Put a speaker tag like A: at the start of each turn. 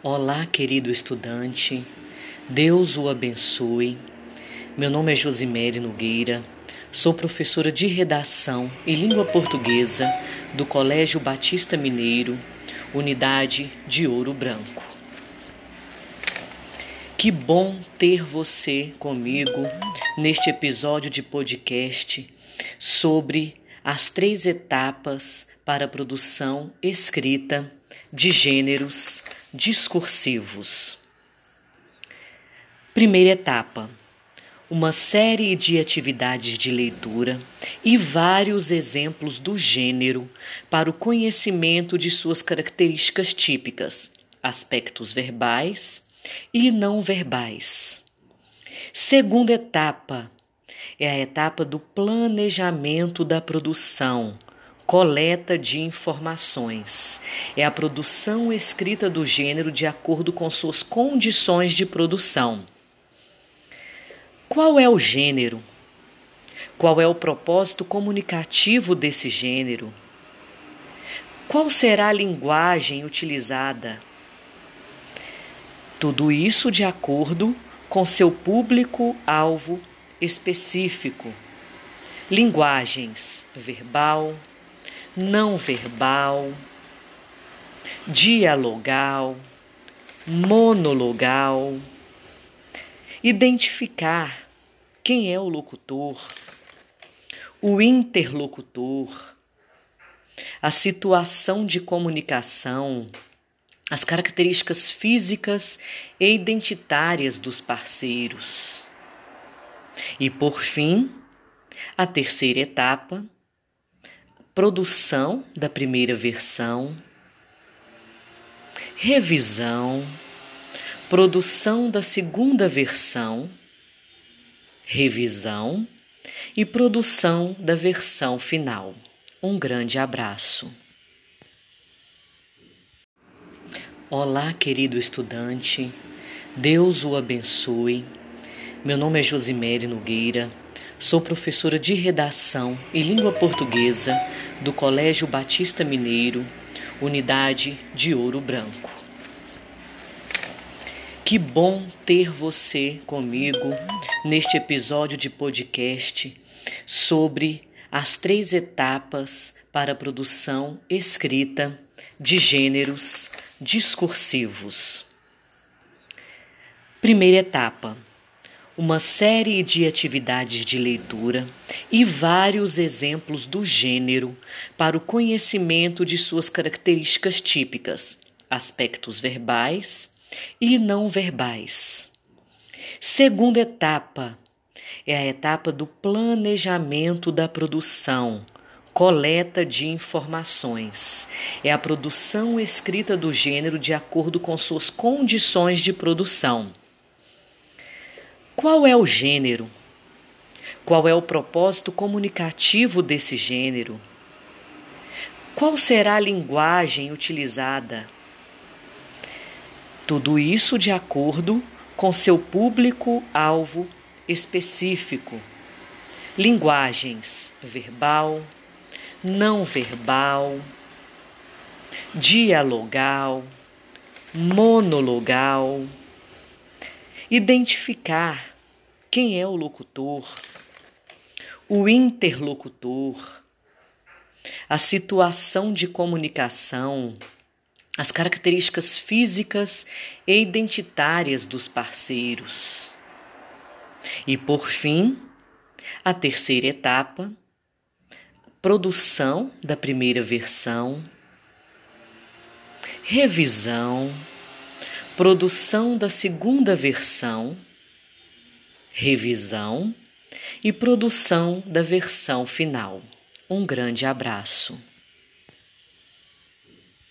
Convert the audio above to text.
A: Olá, querido estudante, Deus o abençoe. Meu nome é Josimere Nogueira, sou professora de redação e língua portuguesa do Colégio Batista Mineiro, Unidade de Ouro Branco. Que bom ter você comigo neste episódio de podcast sobre as três etapas para a produção escrita de gêneros discursivos. Primeira etapa: uma série de atividades de leitura e vários exemplos do gênero para o conhecimento de suas características típicas, aspectos verbais e não verbais. Segunda etapa é a etapa do planejamento da produção coleta de informações. É a produção escrita do gênero de acordo com suas condições de produção. Qual é o gênero? Qual é o propósito comunicativo desse gênero? Qual será a linguagem utilizada? Tudo isso de acordo com seu público-alvo específico. Linguagens verbal, não verbal, dialogal, monologal. Identificar quem é o locutor, o interlocutor, a situação de comunicação, as características físicas e identitárias dos parceiros. E por fim, a terceira etapa produção da primeira versão, revisão, produção da segunda versão, revisão e produção da versão final. Um grande abraço. Olá, querido estudante, Deus o abençoe. Meu nome é Josimere Nogueira, sou professora de redação e língua portuguesa do Colégio Batista Mineiro, Unidade de Ouro Branco. Que bom ter você comigo neste episódio de podcast sobre as três etapas para a produção escrita de gêneros discursivos. Primeira etapa uma série de atividades de leitura e vários exemplos do gênero para o conhecimento de suas características típicas, aspectos verbais e não verbais. Segunda etapa é a etapa do planejamento da produção, coleta de informações. É a produção escrita do gênero de acordo com suas condições de produção. Qual é o gênero? Qual é o propósito comunicativo desse gênero? Qual será a linguagem utilizada? Tudo isso de acordo com seu público-alvo específico. Linguagens verbal, não verbal, dialogal, monologal Identificar quem é o locutor, o interlocutor, a situação de comunicação, as características físicas e identitárias dos parceiros. E por fim, a terceira etapa, produção da primeira versão, revisão produção da segunda versão, revisão e produção da versão final. Um grande abraço.